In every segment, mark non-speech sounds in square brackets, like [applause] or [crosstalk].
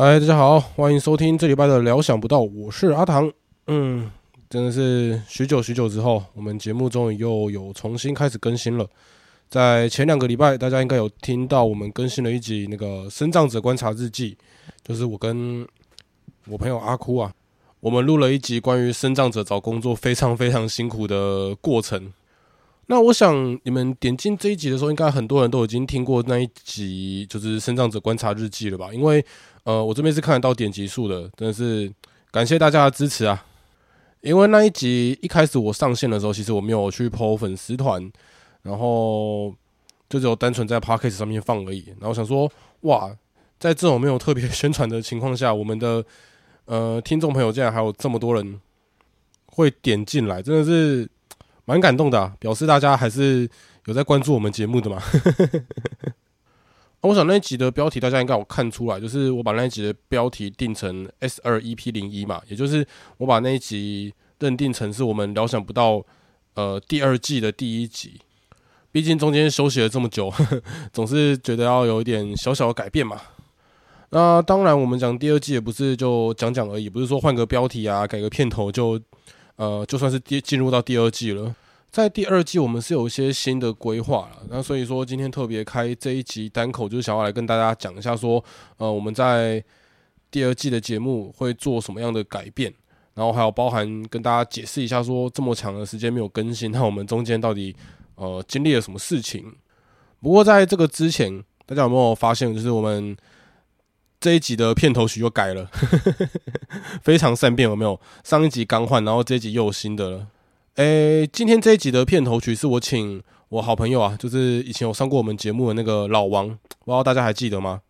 嗨，大家好，欢迎收听这礼拜的聊想不到，我是阿唐。嗯，真的是许久许久之后，我们节目终于又有重新开始更新了。在前两个礼拜，大家应该有听到我们更新了一集那个《生长者观察日记》，就是我跟我朋友阿哭啊，我们录了一集关于生长者找工作非常非常辛苦的过程。那我想你们点进这一集的时候，应该很多人都已经听过那一集，就是《生长者观察日记》了吧？因为呃，我这边是看得到点击数的，真的是感谢大家的支持啊！因为那一集一开始我上线的时候，其实我没有去 PO 粉丝团，然后就只有单纯在 Podcast 上面放而已。然后想说，哇，在这种没有特别宣传的情况下，我们的呃听众朋友竟然还有这么多人会点进来，真的是蛮感动的，表示大家还是有在关注我们节目的嘛。我想那一集的标题大家应该有看出来，就是我把那一集的标题定成 S 二 EP 零一嘛，也就是我把那一集认定成是我们料想不到呃第二季的第一集。毕竟中间休息了这么久呵呵，[laughs] 总是觉得要有一点小小的改变嘛。那当然，我们讲第二季也不是就讲讲而已，不是说换个标题啊，改个片头就呃就算是第进入到第二季了。在第二季，我们是有一些新的规划了。那所以说，今天特别开这一集单口，就是想要来跟大家讲一下，说，呃，我们在第二季的节目会做什么样的改变，然后还有包含跟大家解释一下，说这么长的时间没有更新，那我们中间到底呃经历了什么事情？不过在这个之前，大家有没有发现，就是我们这一集的片头曲又改了，[laughs] 非常善变，有没有？上一集刚换，然后这一集又有新的了。诶，今天这一集的片头曲是我请我好朋友啊，就是以前有上过我们节目的那个老王，不知道大家还记得吗？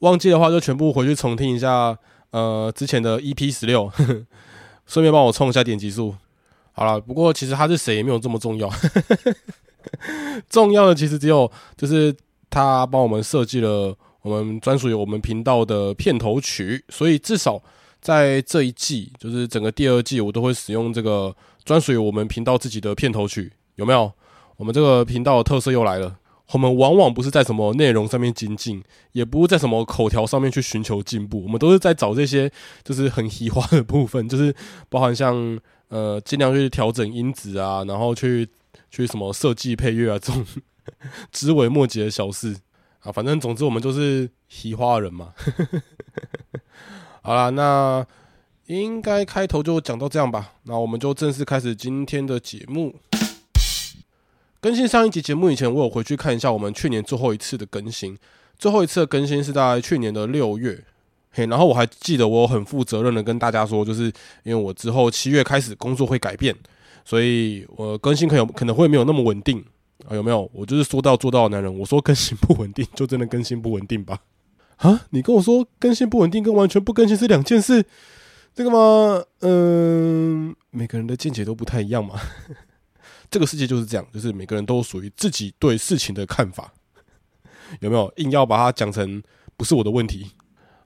忘记的话就全部回去重听一下，呃，之前的 EP 十六，[laughs] 顺便帮我冲一下点击数。好了，不过其实他是谁也没有这么重要，[laughs] 重要的其实只有就是他帮我们设计了我们专属于我们频道的片头曲，所以至少在这一季，就是整个第二季，我都会使用这个。专属于我们频道自己的片头曲有没有？我们这个频道的特色又来了。我们往往不是在什么内容上面精进，也不是在什么口条上面去寻求进步，我们都是在找这些就是很稀花的部分，就是包含像呃尽量去调整音质啊，然后去去什么设计配乐啊这种 [laughs] 枝微末节的小事啊。反正总之我们就是稀花人嘛。[laughs] 好啦，那。应该开头就讲到这样吧，那我们就正式开始今天的节目。更新上一集节目以前，我有回去看一下我们去年最后一次的更新。最后一次的更新是在去年的六月，嘿，然后我还记得我很负责任的跟大家说，就是因为我之后七月开始工作会改变，所以我更新可有可能会没有那么稳定啊，有没有？我就是说到做到的男人，我说更新不稳定，就真的更新不稳定吧？啊，你跟我说更新不稳定跟完全不更新是两件事。这个吗？嗯，每个人的见解都不太一样嘛。[laughs] 这个世界就是这样，就是每个人都属于自己对事情的看法。有没有硬要把它讲成不是我的问题？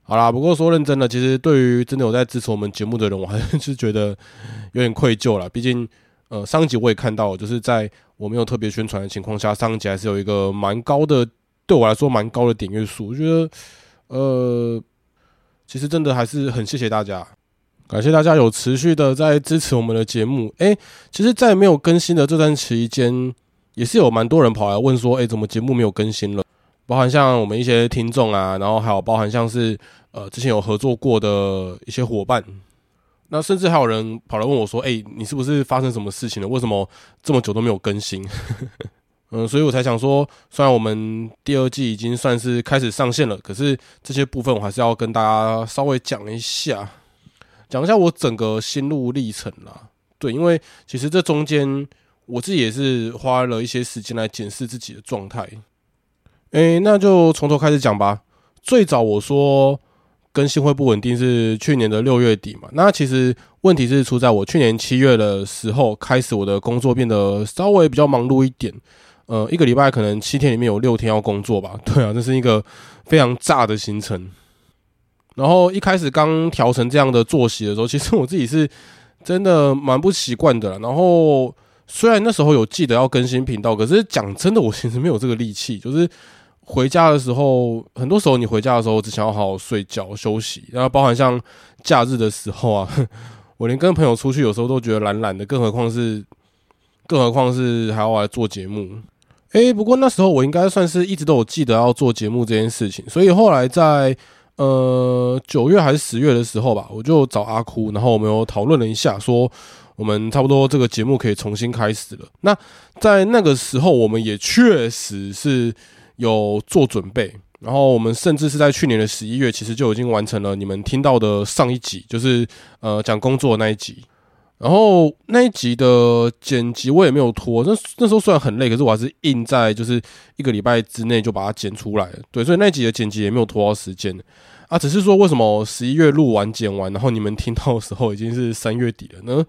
好啦，不过说认真的，其实对于真的有在支持我们节目的人，我还是觉得有点愧疚了。毕竟，呃，上一集我也看到，就是在我没有特别宣传的情况下，上一集还是有一个蛮高的，对我来说蛮高的点阅数。我觉得，呃，其实真的还是很谢谢大家。感谢大家有持续的在支持我们的节目。诶，其实，在没有更新的这段期间，也是有蛮多人跑来问说：“诶，怎么节目没有更新了？”包含像我们一些听众啊，然后还有包含像是呃之前有合作过的一些伙伴，那甚至还有人跑来问我说：“诶，你是不是发生什么事情了？为什么这么久都没有更新？” [laughs] 嗯，所以我才想说，虽然我们第二季已经算是开始上线了，可是这些部分我还是要跟大家稍微讲一下。讲一下我整个心路历程啦，对，因为其实这中间我自己也是花了一些时间来检视自己的状态。诶，那就从头开始讲吧。最早我说更新会不稳定是去年的六月底嘛，那其实问题是出在我去年七月的时候开始我的工作变得稍微比较忙碌一点，呃，一个礼拜可能七天里面有六天要工作吧。对啊，这是一个非常炸的行程。然后一开始刚调成这样的作息的时候，[laughs] 其实我自己是真的蛮不习惯的。然后虽然那时候有记得要更新频道，可是讲真的，我其实没有这个力气。就是回家的时候，很多时候你回家的时候只想要好好睡觉休息，然后包含像假日的时候啊，[laughs] 我连跟朋友出去有时候都觉得懒懒的，更何况是，更何况是还要来做节目。诶，不过那时候我应该算是一直都有记得要做节目这件事情，所以后来在呃九月还是十月的时候吧，我就找阿哭，然后我们有讨论了一下，说我们差不多这个节目可以重新开始了。那在那个时候，我们也确实是。有做准备，然后我们甚至是在去年的十一月，其实就已经完成了你们听到的上一集，就是呃讲工作那一集。然后那一集的剪辑我也没有拖，那那时候虽然很累，可是我还是硬在就是一个礼拜之内就把它剪出来。对，所以那一集的剪辑也没有拖到时间啊，只是说为什么十一月录完剪完，然后你们听到的时候已经是三月底了呢？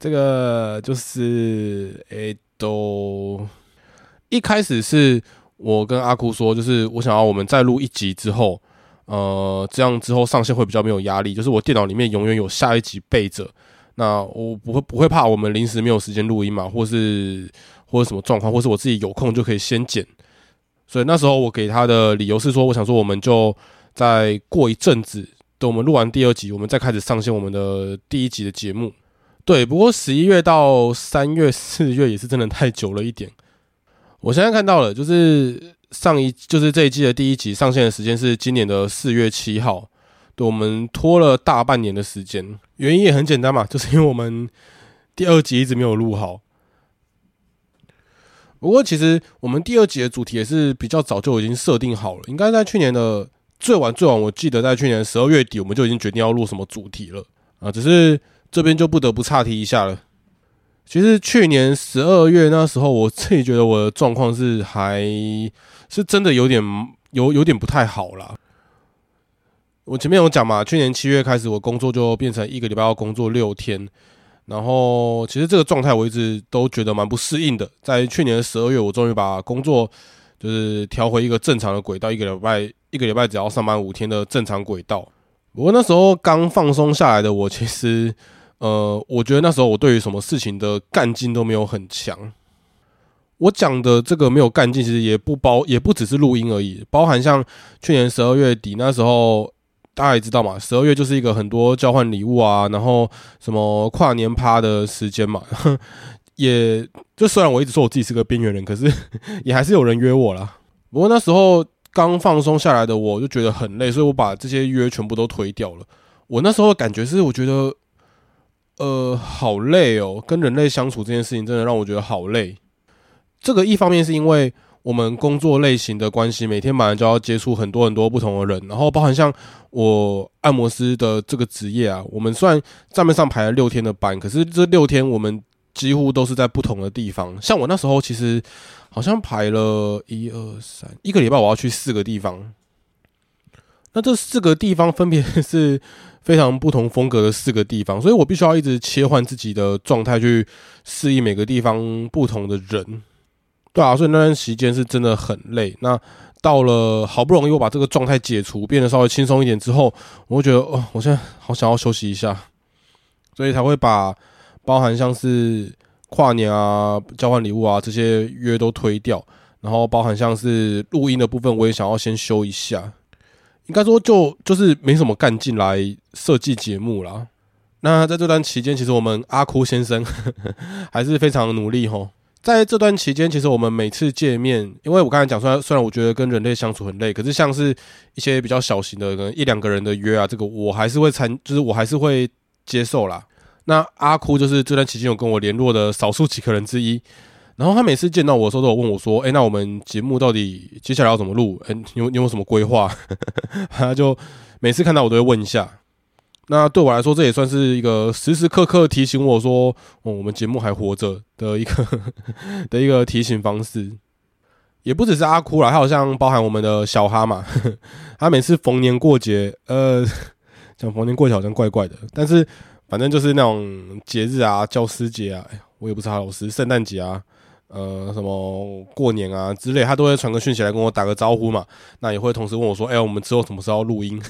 这个就是诶，都一开始是。我跟阿哭说，就是我想要我们再录一集之后，呃，这样之后上线会比较没有压力。就是我电脑里面永远有下一集备着，那我不会不会怕我们临时没有时间录音嘛，或是或者什么状况，或是我自己有空就可以先剪。所以那时候我给他的理由是说，我想说我们就再过一阵子，等我们录完第二集，我们再开始上线我们的第一集的节目。对，不过十一月到三月、[laughs] 四月也是真的太久了一点。我现在看到了，就是上一就是这一季的第一集上线的时间是今年的四月七号，我们拖了大半年的时间，原因也很简单嘛，就是因为我们第二集一直没有录好。不过其实我们第二集的主题也是比较早就已经设定好了，应该在去年的最晚最晚，我记得在去年十二月底我们就已经决定要录什么主题了啊，只是这边就不得不岔题一下了。其实去年十二月那时候，我自己觉得我的状况是还是真的有点有有点不太好啦。我前面有讲嘛，去年七月开始，我工作就变成一个礼拜要工作六天，然后其实这个状态我一直都觉得蛮不适应的。在去年的十二月，我终于把工作就是调回一个正常的轨道，一个礼拜一个礼拜只要上班五天的正常轨道。不过那时候刚放松下来的我，其实。呃，我觉得那时候我对于什么事情的干劲都没有很强。我讲的这个没有干劲，其实也不包，也不只是录音而已，包含像去年十二月底那时候，大家也知道嘛，十二月就是一个很多交换礼物啊，然后什么跨年趴的时间嘛。[laughs] 也就虽然我一直说我自己是个边缘人，可是 [laughs] 也还是有人约我啦。不过那时候刚放松下来的我就觉得很累，所以我把这些约全部都推掉了。我那时候感觉是，我觉得。呃，好累哦，跟人类相处这件事情真的让我觉得好累。这个一方面是因为我们工作类型的关系，每天马上就要接触很多很多不同的人，然后包含像我按摩师的这个职业啊，我们虽然账面上排了六天的班，可是这六天我们几乎都是在不同的地方。像我那时候其实好像排了一二三一个礼拜，我要去四个地方。那这四个地方分别是。非常不同风格的四个地方，所以我必须要一直切换自己的状态去适应每个地方不同的人，对啊，所以那段时间是真的很累。那到了好不容易我把这个状态解除，变得稍微轻松一点之后，我会觉得哦，我现在好想要休息一下，所以才会把包含像是跨年啊、交换礼物啊这些约都推掉，然后包含像是录音的部分，我也想要先休一下。应该说，就就是没什么干劲来设计节目啦。那在这段期间，其实我们阿哭先生 [laughs] 还是非常努力吼。在这段期间，其实我们每次见面，因为我刚才讲，虽然虽然我觉得跟人类相处很累，可是像是一些比较小型的，可能一两个人的约啊，这个我还是会参，就是我还是会接受啦。那阿哭就是这段期间有跟我联络的少数几个人之一。然后他每次见到我的时候，都有问我说：“哎，那我们节目到底接下来要怎么录？哎，你有你有什么规划？” [laughs] 他就每次看到我都会问一下。那对我来说，这也算是一个时时刻刻提醒我说：“哦，我们节目还活着的一个 [laughs] 的一个提醒方式。”也不只是阿哭啦，他好像包含我们的小哈嘛。[laughs] 他每次逢年过节，呃，[laughs] 讲逢年过节好像怪怪的，但是反正就是那种节日啊，教师节啊，我也不是他老师，圣诞节啊。呃，什么过年啊之类，他都会传个讯息来跟我打个招呼嘛。那也会同时问我说：“哎，我们之后什么时候录音？”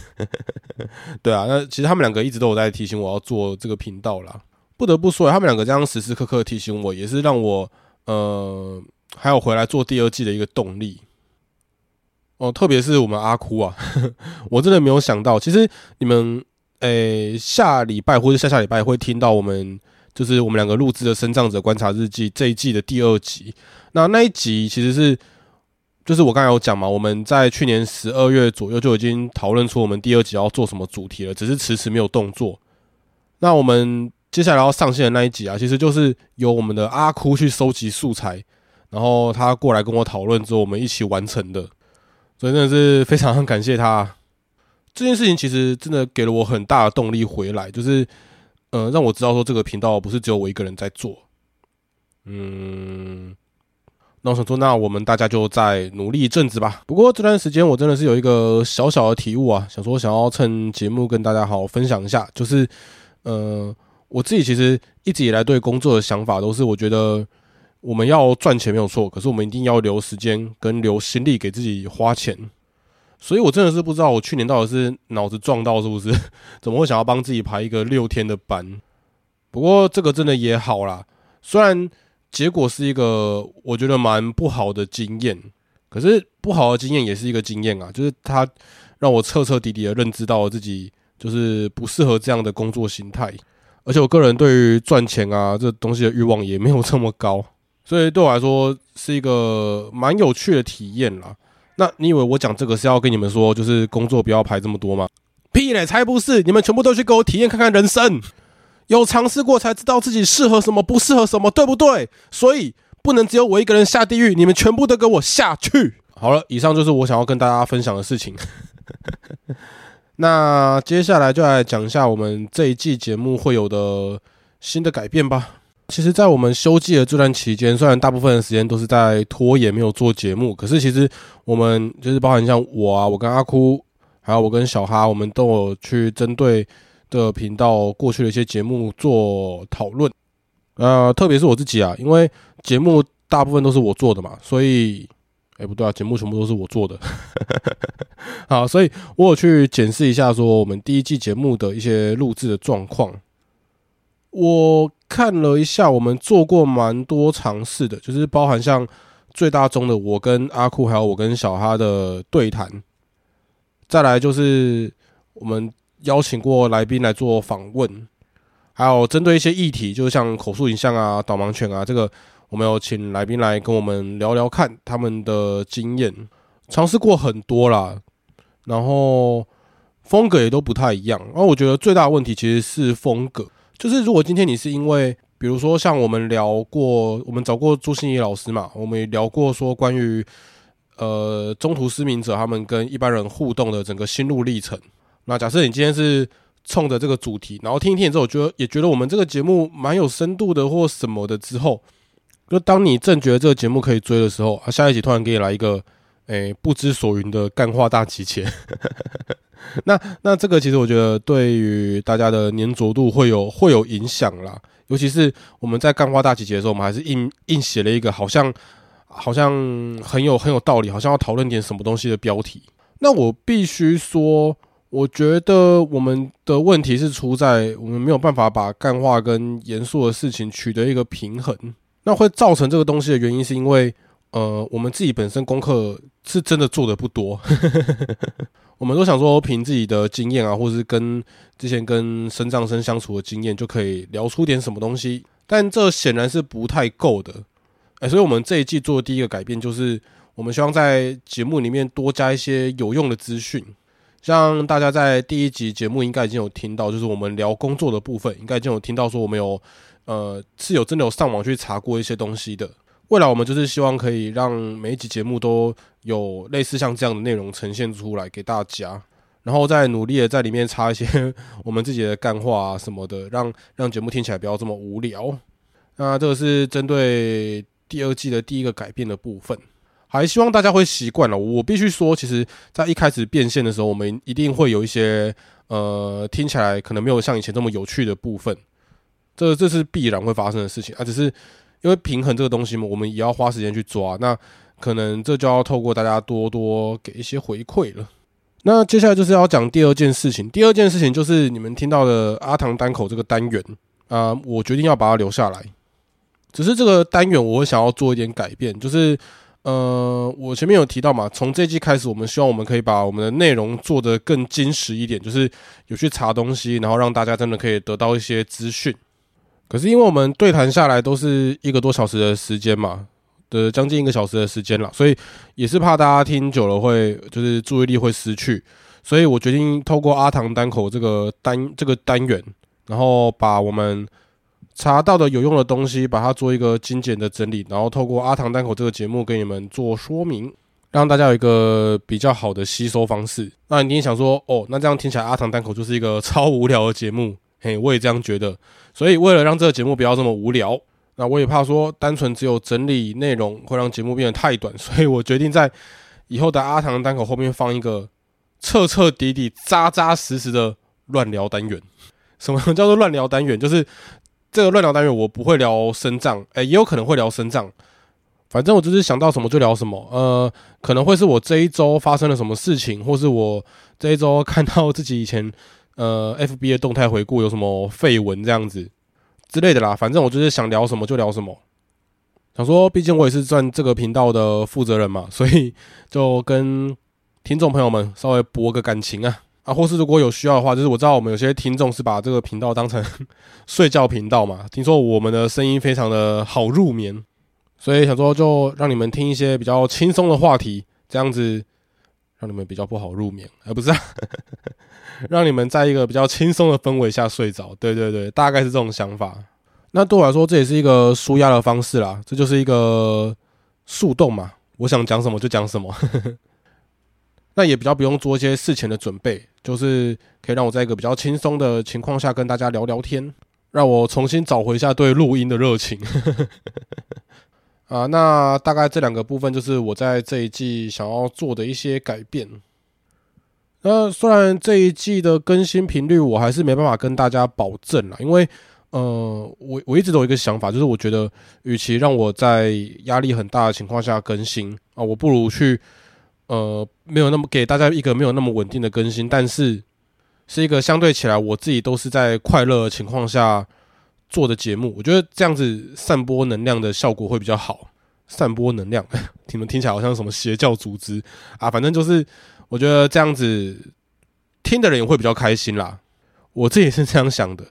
[laughs] 对啊，那其实他们两个一直都有在提醒我要做这个频道啦。不得不说，他们两个这样时时刻刻提醒我，也是让我呃还有回来做第二季的一个动力。哦，特别是我们阿哭啊，[laughs] 我真的没有想到，其实你们诶下礼拜或者下下礼拜会听到我们就是我们两个录制的《生长者观察日记》这一季的第二集。那那一集其实是就是我刚才有讲嘛，我们在去年十二月左右就已经讨论出我们第二集要做什么主题了，只是迟迟没有动作。那我们接下来要上线的那一集啊，其实就是由我们的阿哭去收集素材，然后他过来跟我讨论之后，我们一起完成的。所以真的是非常很感谢他，这件事情其实真的给了我很大的动力回来，就是呃让我知道说这个频道不是只有我一个人在做，嗯，那我想说，那我们大家就再努力一阵子吧。不过这段时间我真的是有一个小小的体悟啊，想说想要趁节目跟大家好好分享一下，就是呃我自己其实一直以来对工作的想法都是，我觉得。我们要赚钱没有错，可是我们一定要留时间跟留心力给自己花钱。所以我真的是不知道，我去年到底是脑子撞到是不是？[laughs] 怎么会想要帮自己排一个六天的班？不过这个真的也好啦，虽然结果是一个我觉得蛮不好的经验，可是不好的经验也是一个经验啊，就是它让我彻彻底底的认知到了自己就是不适合这样的工作形态，而且我个人对于赚钱啊这东西的欲望也没有这么高。所以对我来说是一个蛮有趣的体验啦。那你以为我讲这个是要跟你们说，就是工作不要排这么多吗？屁嘞，才不是！你们全部都去给我体验看看人生，有尝试过才知道自己适合什么，不适合什么，对不对？所以不能只有我一个人下地狱，你们全部都给我下去。好了，以上就是我想要跟大家分享的事情。[laughs] 那接下来就来讲一下我们这一季节目会有的新的改变吧。其实，在我们休季的这段期间，虽然大部分的时间都是在拖延，没有做节目，可是其实我们就是包含像我啊，我跟阿哭，还有我跟小哈，我们都有去针对的频道过去的一些节目做讨论。呃，特别是我自己啊，因为节目大部分都是我做的嘛，所以，哎，不对啊，节目全部都是我做的。[laughs] 好，所以我有去检视一下，说我们第一季节目的一些录制的状况。我看了一下，我们做过蛮多尝试的，就是包含像最大宗的我跟阿库，还有我跟小哈的对谈。再来就是我们邀请过来宾来做访问，还有针对一些议题，就像口述影像啊、导盲犬啊，这个我们有请来宾来跟我们聊聊看他们的经验，尝试过很多啦，然后风格也都不太一样。然后我觉得最大的问题其实是风格。就是如果今天你是因为，比如说像我们聊过，我们找过朱心怡老师嘛，我们也聊过说关于呃中途失明者他们跟一般人互动的整个心路历程。那假设你今天是冲着这个主题，然后听一听之后，觉得也觉得我们这个节目蛮有深度的或什么的之后，就当你正觉得这个节目可以追的时候，啊，下一集突然给你来一个诶不知所云的干话大集结。[laughs] 那那这个其实我觉得对于大家的粘着度会有会有影响啦，尤其是我们在干花大集结的时候，我们还是硬硬写了一个好像好像很有很有道理，好像要讨论点什么东西的标题。那我必须说，我觉得我们的问题是出在我们没有办法把干话跟严肃的事情取得一个平衡。那会造成这个东西的原因，是因为呃，我们自己本身功课是真的做的不多。[laughs] 我们都想说，凭自己的经验啊，或是跟之前跟生藏生相处的经验，就可以聊出点什么东西。但这显然是不太够的，哎，所以我们这一季做的第一个改变，就是我们希望在节目里面多加一些有用的资讯。像大家在第一集节目应该已经有听到，就是我们聊工作的部分，应该已经有听到说我们有呃是有真的有上网去查过一些东西的。未来我们就是希望可以让每一集节目都有类似像这样的内容呈现出来给大家，然后再努力的在里面插一些 [laughs] 我们自己的干话啊什么的，让让节目听起来不要这么无聊。那这个是针对第二季的第一个改变的部分，还希望大家会习惯了。我必须说，其实在一开始变现的时候，我们一定会有一些呃听起来可能没有像以前这么有趣的部分，这这是必然会发生的事情啊，只是。因为平衡这个东西嘛，我们也要花时间去抓。那可能这就要透过大家多多给一些回馈了。那接下来就是要讲第二件事情。第二件事情就是你们听到的阿唐单口这个单元啊，我决定要把它留下来。只是这个单元我会想要做一点改变，就是呃，我前面有提到嘛，从这季开始，我们希望我们可以把我们的内容做得更精实一点，就是有去查东西，然后让大家真的可以得到一些资讯。可是因为我们对谈下来都是一个多小时的时间嘛，的将近一个小时的时间了，所以也是怕大家听久了会就是注意力会失去，所以我决定透过阿唐单口这个单这个单元，然后把我们。查到的有用的东西，把它做一个精简的整理，然后透过阿唐单口这个节目给你们做说明，让大家有一个比较好的吸收方式。那你也想说，哦，那这样听起来阿唐单口就是一个超无聊的节目，嘿，我也这样觉得。所以为了让这个节目不要这么无聊，那我也怕说单纯只有整理内容会让节目变得太短，所以我决定在以后的阿唐单口后面放一个彻彻底底、扎扎实实的乱聊单元。什么叫做乱聊单元？就是。这个乱聊单元我不会聊生脏，哎，也有可能会聊深藏。反正我就是想到什么就聊什么。呃，可能会是我这一周发生了什么事情，或是我这一周看到自己以前呃 FB 的动态回顾有什么绯闻这样子之类的啦。反正我就是想聊什么就聊什么。想说，毕竟我也是赚这个频道的负责人嘛，[laughs] 所以就跟听众朋友们稍微博个感情啊。啊，或是如果有需要的话，就是我知道我们有些听众是把这个频道当成 [laughs] 睡觉频道嘛。听说我们的声音非常的好入眠，所以想说就让你们听一些比较轻松的话题，这样子让你们比较不好入眠，而不是让你们在一个比较轻松的氛围下睡着。对对对，大概是这种想法。那对我来说，这也是一个舒压的方式啦。这就是一个速动嘛，我想讲什么就讲什么。[laughs] 那也比较不用做一些事前的准备，就是可以让我在一个比较轻松的情况下跟大家聊聊天，让我重新找回一下对录音的热情。[laughs] 啊，那大概这两个部分就是我在这一季想要做的一些改变。那虽然这一季的更新频率我还是没办法跟大家保证了，因为呃，我我一直都有一个想法，就是我觉得与其让我在压力很大的情况下更新啊，我不如去。呃，没有那么给大家一个没有那么稳定的更新，但是是一个相对起来我自己都是在快乐情况下做的节目。我觉得这样子散播能量的效果会比较好。散播能量，[laughs] 你们听起来好像什么邪教组织啊？反正就是我觉得这样子听的人也会比较开心啦。我自己是这样想的，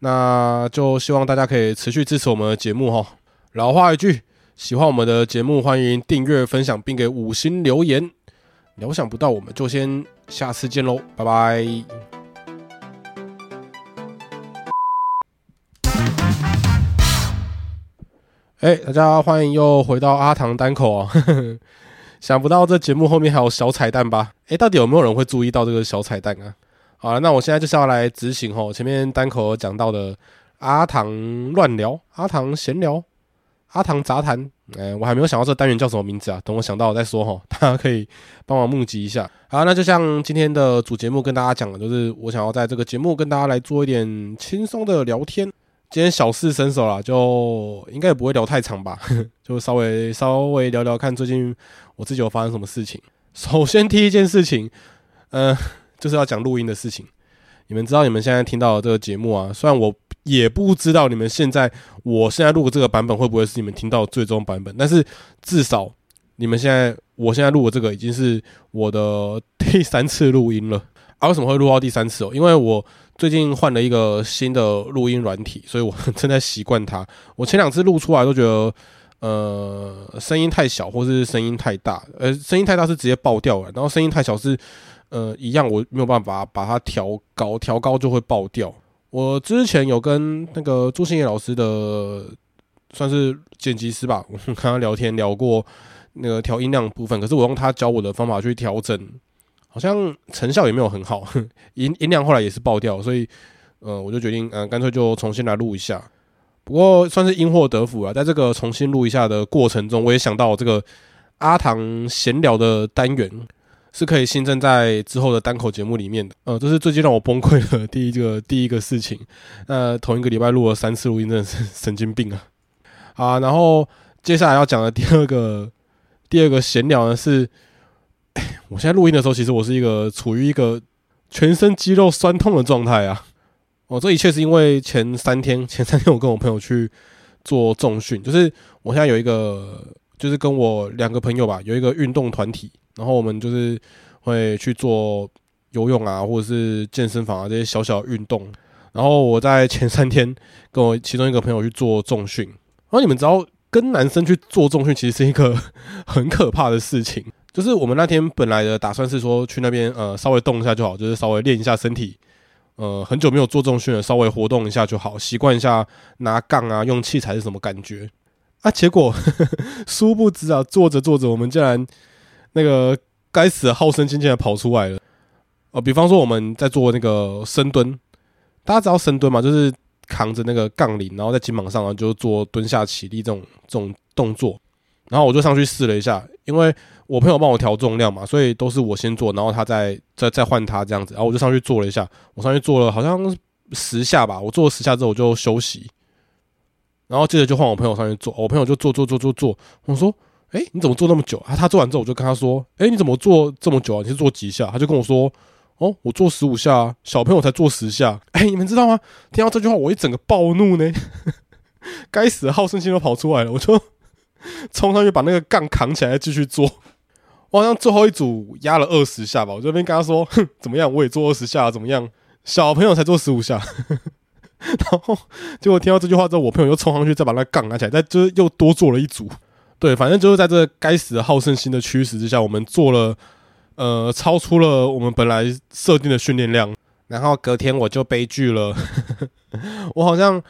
那就希望大家可以持续支持我们的节目哈。老话一句，喜欢我们的节目，欢迎订阅、分享，并给五星留言。料想不到，我们就先下次见喽，拜拜！哎，大家欢迎又回到阿唐单口啊！[laughs] 想不到这节目后面还有小彩蛋吧？哎，到底有没有人会注意到这个小彩蛋啊？好了，那我现在就是要来执行哦，前面单口讲到的阿唐乱聊、阿唐闲聊、阿唐杂谈。哎，我还没有想到这单元叫什么名字啊，等我想到再说哈。[laughs] 大家可以帮忙募集一下。好，那就像今天的主节目跟大家讲的，就是我想要在这个节目跟大家来做一点轻松的聊天。今天小事伸手了，就应该也不会聊太长吧，[laughs] 就稍微稍微聊聊看最近我自己有发生什么事情。首先第一件事情，呃，[laughs] 就是要讲录音的事情。你们知道你们现在听到的这个节目啊，虽然我。也不知道你们现在，我现在录的这个版本会不会是你们听到最终版本？但是至少你们现在，我现在录的这个已经是我的第三次录音了。啊，为什么会录到第三次哦？因为我最近换了一个新的录音软体，所以我 [laughs] 正在习惯它。我前两次录出来都觉得，呃，声音太小，或是声音太大。呃，声音太大是直接爆掉了，然后声音太小是，呃，一样我没有办法把它调高，调高就会爆掉。我之前有跟那个朱新野老师的算是剪辑师吧，[laughs] 我跟他聊天聊过那个调音量部分，可是我用他教我的方法去调整，好像成效也没有很好，[laughs] 音音量后来也是爆掉，所以呃我就决定嗯干脆就重新来录一下。不过算是因祸得福啊，在这个重新录一下的过程中，我也想到这个阿唐闲聊的单元。是可以新增在之后的单口节目里面的，呃，这是最近让我崩溃的第一个 [laughs] 第一个事情。那同一个礼拜录了三次录音，真的是神经病啊！啊，然后接下来要讲的第二个第二个闲聊呢是，[coughs] 我现在录音的时候，其实我是一个处于一个全身肌肉酸痛的状态啊。哦，这一切是因为前三天 [laughs] 前三天我跟我朋友去做重训，就是我现在有一个就是跟我两个朋友吧，有一个运动团体，然后我们就是会去做游泳啊，或者是健身房啊这些小小运动。然后我在前三天跟我其中一个朋友去做重训，然后你们知道跟男生去做重训其实是一个 [laughs] 很可怕的事情。就是我们那天本来的打算是说去那边呃稍微动一下就好，就是稍微练一下身体，呃很久没有做重训了，稍微活动一下就好，习惯一下拿杠啊用器材是什么感觉啊。结果呵呵 [laughs] 殊不知啊，做着做着，我们竟然那个该死的好胜心竟然跑出来了。呃，比方说我们在做那个深蹲，大家知道深蹲嘛，就是扛着那个杠铃，然后在肩膀上啊就做蹲下起立这种这种动作。然后我就上去试了一下，因为。我朋友帮我调重量嘛，所以都是我先做，然后他再再再换他这样子，然后我就上去做了一下，我上去做了好像十下吧，我做了十下之后我就休息，然后接着就换我朋友上去做，我朋友就做做做做做，我说，哎，你怎么做那么久啊？他做完之后我就跟他说，哎，你怎么做这么久啊？你是做几下？他就跟我说，哦，我做十五下，小朋友才做十下，哎，你们知道吗？听到这句话我一整个暴怒呢，[laughs] 该死的好胜心都跑出来了，我就冲上去把那个杠扛起来继续做。我好像最后一组压了二十下吧，我这边跟他说：“哼，怎么样？我也做二十下，怎么样？小朋友才做十五下。[laughs] ”然后结果听到这句话之后，我朋友又冲上去，再把那杠拿起来，再就是又多做了一组。对，反正就是在这该死的好胜心的驱使之下，我们做了呃超出了我们本来设定的训练量。然后隔天我就悲剧了，[laughs] 我好像。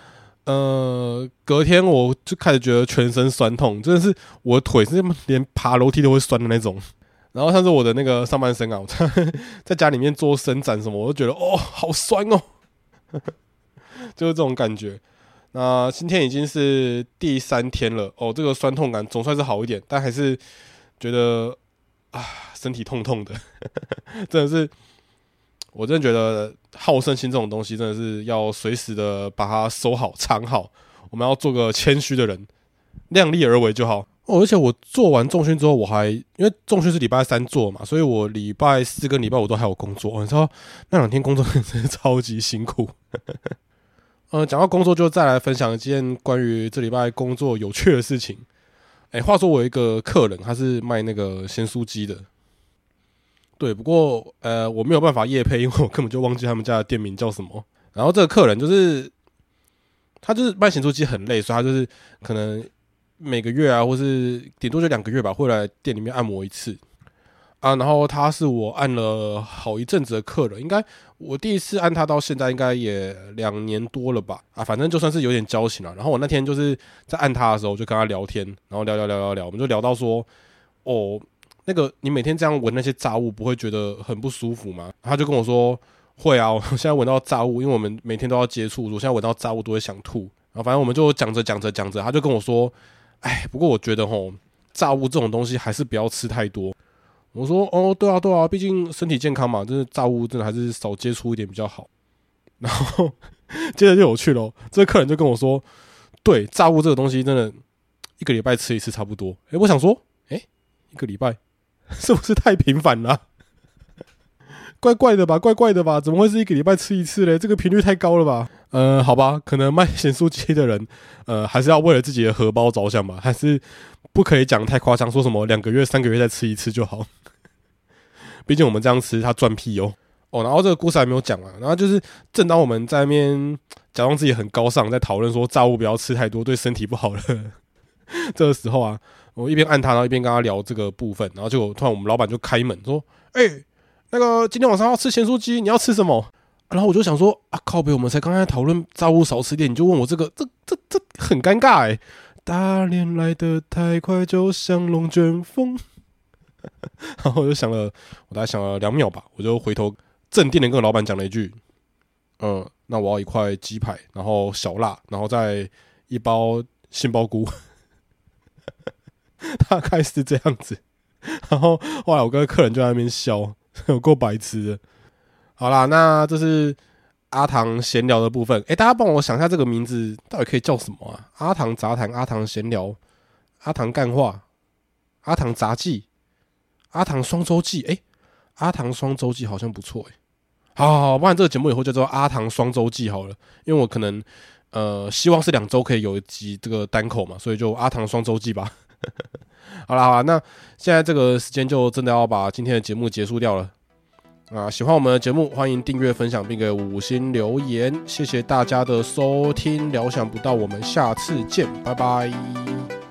呃，隔天我就开始觉得全身酸痛，真的是我的腿是连爬楼梯都会酸的那种。[laughs] 然后像是我的那个上半身啊，我在 [laughs] 在家里面做伸展什么，我都觉得哦，好酸哦，[laughs] 就是这种感觉。那今天已经是第三天了哦，这个酸痛感总算是好一点，但还是觉得啊，身体痛痛的，真的是。我真的觉得好胜心这种东西，真的是要随时的把它收好、藏好。我们要做个谦虚的人，量力而为就好。哦，而且我做完重训之后，我还因为重训是礼拜三做嘛，所以我礼拜四跟礼拜五都还有工作。你知道那两天工作 [laughs] 真的超级辛苦。呃，讲到工作，就再来分享一件关于这礼拜工作有趣的事情。哎，话说我一个客人，他是卖那个鲜酥鸡的。对，不过呃，我没有办法夜配，因为我根本就忘记他们家的店名叫什么。然后这个客人就是他就是卖咸酥鸡很累，所以他就是可能每个月啊，或是顶多就两个月吧，会来店里面按摩一次啊。然后他是我按了好一阵子的客人，应该我第一次按他到现在应该也两年多了吧啊，反正就算是有点交情了。然后我那天就是在按他的时候，就跟他聊天，然后聊聊聊聊聊，我们就聊到说哦。那个，你每天这样闻那些杂物，不会觉得很不舒服吗？他就跟我说会啊，我现在闻到杂物，因为我们每天都要接触，我现在闻到杂物都会想吐。然后反正我们就讲着讲着讲着，他就跟我说，哎，不过我觉得吼，炸物这种东西还是不要吃太多。我说哦，对啊对啊，毕竟身体健康嘛，就是炸物真的还是少接触一点比较好。然后 [laughs] 接着就有趣喽，这个客人就跟我说，对，炸物这个东西真的一个礼拜吃一次差不多。哎，我想说，哎，一个礼拜。[laughs] 是不是太频繁了？[laughs] 怪怪的吧，怪怪的吧？怎么会是一个礼拜吃一次嘞？这个频率太高了吧？呃，好吧，可能卖咸酥鸡的人，呃，还是要为了自己的荷包着想吧，还是不可以讲太夸张，说什么两个月、三个月再吃一次就好。[laughs] 毕竟我们这样吃，他赚屁哦哦。然后这个故事还没有讲完，然后就是正当我们在面假装自己很高尚，在讨论说炸物不要吃太多，对身体不好了。这个时候啊。我一边按他，然后一边跟他聊这个部分，然后就突然我们老板就开门说：“哎，那个今天晚上要吃咸酥鸡，你要吃什么？”然后我就想说：“啊，靠北，我们才刚才讨论炸物少吃点，你就问我这个，这这这很尴尬哎。”大连来的太快，就像龙卷风。[laughs] 然后我就想了，我大概想了两秒吧，我就回头镇定的跟老板讲了一句：“嗯，那我要一块鸡排，然后小辣，然后再一包杏鲍菇。” [laughs] 大概是这样子，然后后来我跟客人就在那边笑，[laughs] 有够白痴的。好啦，那这是阿唐闲聊的部分。哎，大家帮我想一下，这个名字到底可以叫什么啊？阿唐杂谈、阿唐闲聊、阿唐干话、阿唐杂技、阿唐双周记。哎，阿唐双周记好像不错哎。好，好，不然这个节目以后叫做阿唐双周记好了，因为我可能呃希望是两周可以有一集这个单口嘛，所以就阿唐双周记吧。好了好了，那现在这个时间就真的要把今天的节目结束掉了啊！喜欢我们的节目，欢迎订阅、分享并给五星留言，谢谢大家的收听，聊想不到，我们下次见，拜拜。